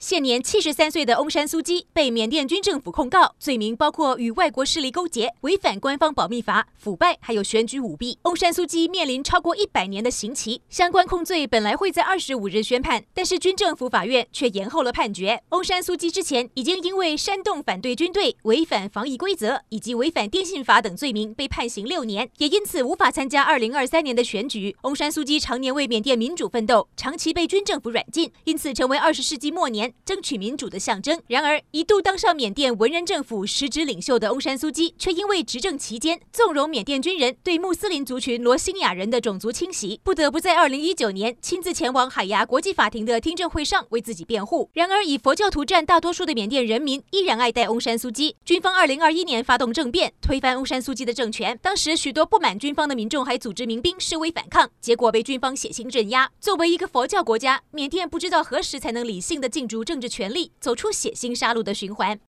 现年七十三岁的翁山苏姬被缅甸军政府控告，罪名包括与外国势力勾结、违反官方保密法、腐败，还有选举舞弊。翁山苏姬面临超过一百年的刑期，相关控罪本来会在二十五日宣判，但是军政府法院却延后了判决。翁山苏姬之前已经因为煽动反对军队、违反防疫规则以及违反电信法等罪名被判刑六年，也因此无法参加二零二三年的选举。翁山苏姬常年为缅甸民主奋斗，长期被军政府软禁，因此成为二十世纪末年争取民主的象征。然而，一度当上缅甸文人政府实质领袖的翁山苏姬，却因为执政期间纵容缅甸军人对穆斯林族群罗兴亚人的种族清洗，不得不在二零一九年亲自前往海牙国际法庭的听证会上为自己辩护。然而，以佛教徒占大多数的缅甸人民依然爱戴翁山苏姬。军方二零二一年发动政变，推翻翁山苏姬的政权。当时，许多不满军方的民众还组织民兵示威反抗，结果被军方血腥镇压。作为一个佛教国家，缅甸不知道何时才能理性的进驻逐政治。权力走出血腥杀戮的循环。